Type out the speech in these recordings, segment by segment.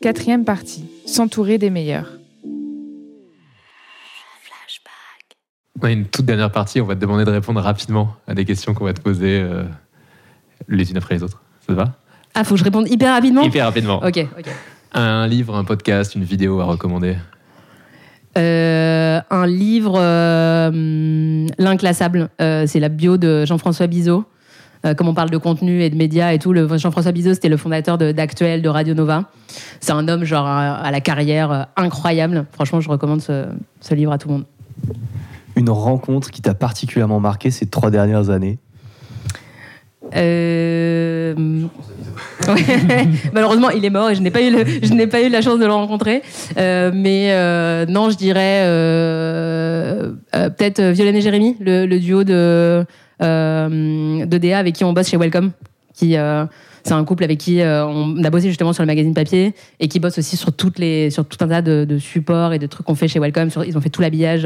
Quatrième partie, s'entourer des meilleurs. On a une toute dernière partie, on va te demander de répondre rapidement à des questions qu'on va te poser euh, les unes après les autres. Ça te va? Ah, faut que je réponde hyper rapidement? Hyper rapidement. Ok, ok. Un livre, un podcast, une vidéo à recommander? Euh, un livre, euh, hum, L'inclassable. Euh, c'est la bio de Jean-François Bizot. Euh, comme on parle de contenu et de médias et tout, le Jean-François Bizot, c'était le fondateur d'Actuel, de, Radio Nova. C'est un homme genre à, à la carrière euh, incroyable. Franchement, je recommande ce, ce livre à tout le monde. Une rencontre qui t'a particulièrement marqué ces trois dernières années? Euh, ouais. Malheureusement, il est mort et je n'ai pas eu, le- je n'ai pas eu la chance de le rencontrer. Euh, mais euh, non, je dirais euh, euh, peut-être Violaine et Jérémy, le, le duo de, euh, de DA avec qui on bosse chez Welcome. Qui, euh, c'est un couple avec qui euh, on a bossé justement sur le magazine papier et qui bosse aussi sur, toutes les, sur tout un tas de, de supports et de trucs qu'on fait chez Welcome. Sur- ils ont fait tout l'habillage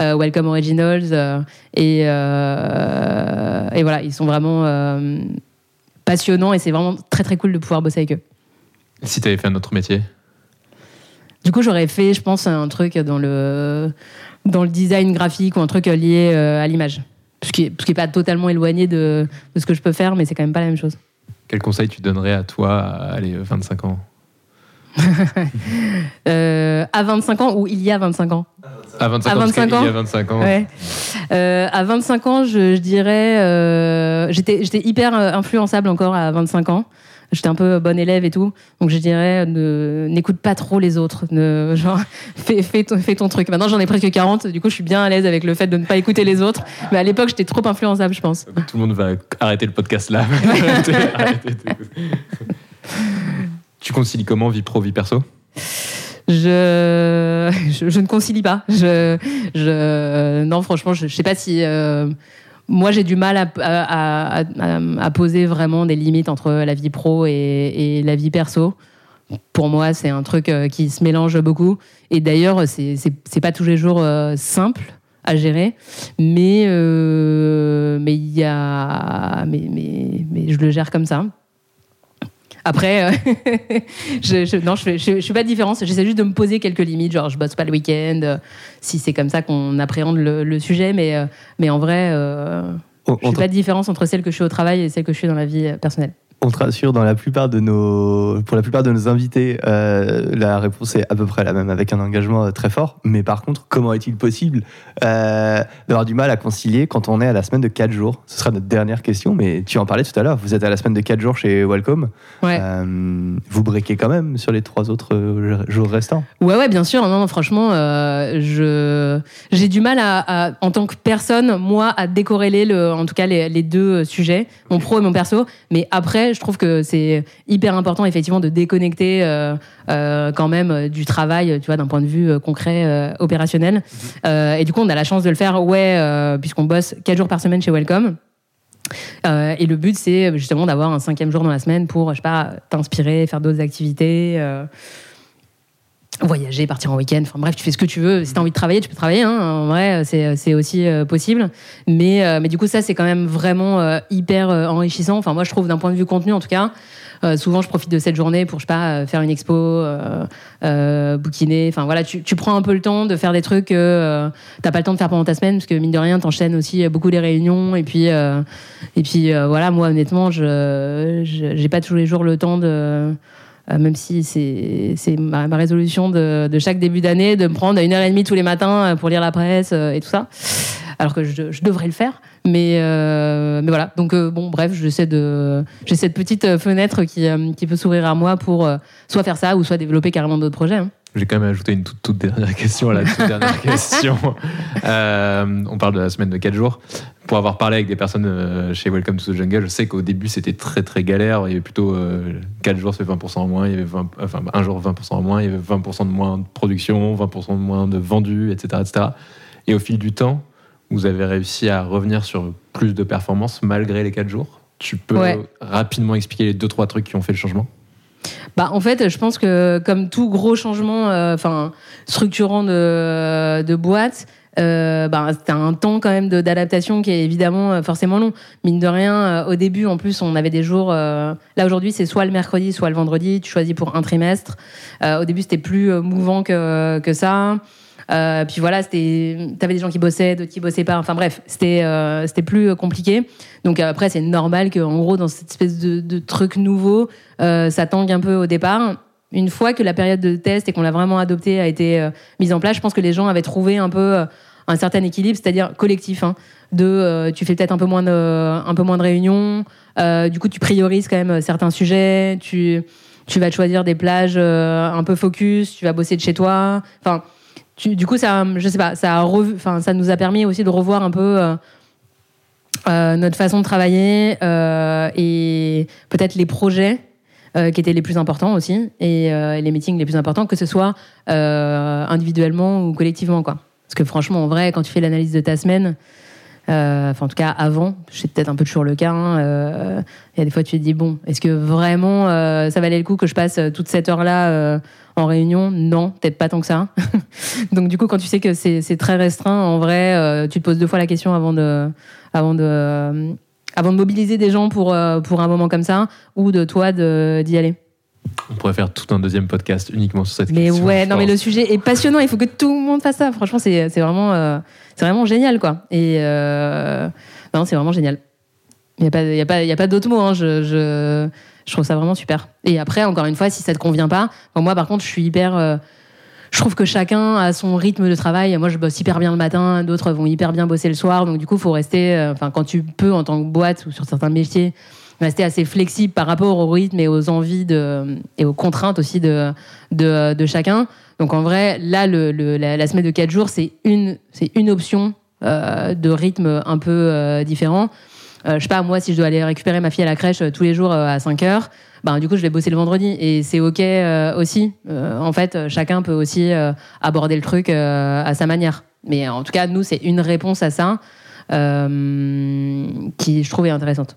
euh, Welcome Originals. euh, et, euh, et voilà, ils sont vraiment euh, passionnants et c'est vraiment très très cool de pouvoir bosser avec eux. Si tu avais fait un autre métier? Du coup, j'aurais fait, je pense, un truc dans le, dans le design graphique ou un truc lié euh, à l'image. Ce qui n'est pas totalement éloigné de, de ce que je peux faire, mais c'est quand même pas la même chose. Quel conseil tu donnerais à toi, à allez, 25 ans Euh, à 25 ans ou il y a 25 ans À 25 À ans, parce 25 qu'il y a ans 25 ans. Ouais. Euh, à 25 ans, je, je dirais. euh, J'étais j'étais hyper euh, influençable encore à 25 ans. J'étais un peu bonne élève et tout. Donc je dirais, n'écoute pas trop les autres. Ne, genre, fais, fais, ton, fais ton truc. Maintenant, j'en ai presque 40. Du coup, je suis bien à l'aise avec le fait de ne pas écouter les autres. Mais à l'époque, j'étais trop influençable, je pense. Tout le monde va arrêter le podcast là. Arrêtez tu concilies comment vie pro, vie perso? Je, je, je ne concilie pas. Je, je, non, franchement, je ne sais pas si. euh, moi, j'ai du mal à, poser vraiment des limites entre la vie pro et, la vie perso. Pour moi, c'est un truc euh, qui se mélange beaucoup. Et d'ailleurs, c'est pas tous les jours euh, simple à gérer, mais euh, mais y a mais, mais, mais je le gère comme ça. Après, euh, je, je- non, je, fais- je, je suis pas de différence. J'essaie juste de me poser quelques limites. Genre, je bosse pas le week-end. euh, si c'est comme ça qu'on appréhende le, le sujet, mais, euh, mais en vrai, on, je te, pas de différence entre celle que je suis au travail et celle que je suis dans la vie personnelle. On te rassure, dans la plupart de nos, pour la plupart de nos invités, euh, la réponse est à peu près la même, avec un engagement euh, très fort. Mais par contre, comment est-il possible euh, d'avoir du mal à concilier quand on est à la semaine de 4 jours? Ce sera notre dernière question, mais tu en parlais tout à l'heure. Vous êtes à la semaine de 4 jours chez Welcome. Ouais. Euh, vous breakez quand même sur les trois autres jours restants. Ouais, ouais, bien sûr. Non, non, franchement, je j'ai du mal à, à- en tant que personne, moi, à décorréler le, en tout cas les, les deux sujets, mon pro et mon perso. Mais après, je trouve que c'est hyper important, effectivement, de déconnecter euh, euh, quand même euh, du travail, tu vois, d'un point de vue concret, opérationnel. Euh, et du coup, on a la chance de le faire, ouais, puisqu'on bosse quatre jours par semaine chez Welcome. Euh, et le but, c'est justement d'avoir un cinquième jour dans la semaine pour, je sais pas, t'inspirer, faire d'autres activités. euh, voyager, partir en week-end, enfin bref, tu fais ce que tu veux. Si tu as envie de travailler, tu peux travailler. hein. En vrai, c'est c'est aussi euh, possible. Mais, euh, mais du coup, ça, c'est quand même vraiment euh, hyper euh, enrichissant. Enfin, moi, je trouve d'un point de vue contenu, en tout cas. Euh, souvent, je profite de cette journée pour, je sais pas, euh, faire une expo, euh, euh, bouquiner. Enfin, voilà, tu, tu prends un peu le temps de faire des trucs que euh, t'as pas le temps de faire pendant ta semaine, parce que mine de rien, t'enchaînes aussi euh, beaucoup les réunions. Et puis, euh, et puis euh, voilà, moi, honnêtement, je- j'ai pas tous les jours le temps de. Euh, même si c'est ma, résolution de, chaque début d'année, de me prendre une heure et demie tous les matins euh, pour lire la presse euh, et tout ça. Alors que je, devrais le faire. Mais, voilà. Donc, bon, bref, j'ai cette petite fenêtre qui, peut s'ouvrir à moi pour soit faire ça ou soit développer carrément d'autres projets. hein. J'ai quand même ajouté une toute, toute dernière question à la toute dernière question. Euh, on parle de la semaine de 4 jours. Pour avoir parlé avec des personnes euh, chez Welcome to the Jungle, je sais qu'au début c'était très très galère. Il y avait plutôt 4 jours, c'est 20% en moins. Il y avait 20 enfin, un jour, 20% en moins. Il y avait 20% de moins de production, 20% de moins de vendus, etc., etc. Et au fil du temps, vous avez réussi à revenir sur plus de performances malgré les 4 jours. Tu peux Ouais. rapidement expliquer les 2-3 trucs qui ont fait le changement? Bah, en fait, je pense que comme tout gros changement, euh, enfin structurant de, de boîte, euh, bah, un temps quand même d'adaptation qui est évidemment euh, forcément long. Mine de rien, euh, au début, en plus, on avait des jours. euh, là aujourd'hui, c'est soit le mercredi, soit le vendredi. Tu choisis pour un trimestre. Au début, c'était plus mouvant que, que ça. Puis voilà, c'était, t'avais des gens qui bossaient, d'autres qui bossaient pas. Enfin bref, c'était, plus compliqué. Donc après, c'est normal qu'en gros, dans cette espèce de, truc nouveau, ça tangue un peu au départ. Une fois que la période de test et qu'on l'a vraiment adoptée a été mise en place, je pense que les gens avaient trouvé un peu un certain équilibre, c'est-à-dire collectif. hein, de, euh, tu fais peut-être un peu moins de, un peu moins de réunions. euh, du coup, tu priorises quand même euh, certains sujets. Tu, tu vas choisir des plages un peu focus. Tu vas bosser de chez toi. Enfin, du coup, ça, je sais pas, ça revu, enfin, ça nous a permis aussi de revoir un peu notre façon de travailler et peut-être les projets qui étaient les plus importants aussi et les meetings les plus importants, que ce soit individuellement ou collectivement, quoi. Parce que franchement, en vrai, quand tu fais l'analyse de ta semaine, euh, enfin en tout cas avant, c'est peut-être un peu toujours le cas. hein, euh, Il y a des fois tu te dis bon, est-ce que vraiment euh, ça valait le coup que je passe toute cette heure-là en réunion? Non, peut-être pas tant que ça. Donc du coup, quand tu sais que c'est très restreint, en vrai, tu te poses deux fois la question avant de, mobiliser des gens pour un moment comme ça, ou de toi d'y aller. On pourrait faire tout un deuxième podcast uniquement sur cette Mais question. ouais, je non mais le sujet est passionnant. Il faut que tout le monde fasse ça. Franchement, c'est c'est vraiment euh, c'est vraiment génial quoi. Et euh, non, c'est vraiment génial. Il y a pas il y a pas il y a pas d'autre mot. Hein. Je, je je trouve ça vraiment super. Et après, encore une fois, si ça te convient pas, enfin, moi par contre, je suis hyper euh, je trouve que chacun a son rythme de travail. Moi, je bosse hyper bien le matin, d'autres vont hyper bien bosser le soir. Donc, du coup, faut rester, enfin, quand tu peux, en tant que boîte ou sur certains métiers, rester assez flexible par rapport au rythme et aux envies de, et aux contraintes aussi de, de, de chacun. Donc, en vrai, là, le, le- la, semaine de 4 jours, c'est une, c'est une option euh, de rythme un peu euh, différent. Euh, je sais pas, moi, si je dois aller récupérer ma fille à la crèche euh, tous les jours euh, à 5 heures, ben, du coup, je vais bosser le vendredi. Et c'est OK euh, aussi. En fait, chacun peut aussi aborder le truc à sa manière. Mais en tout cas, nous, c'est une réponse à ça qui, je trouve, est intéressante.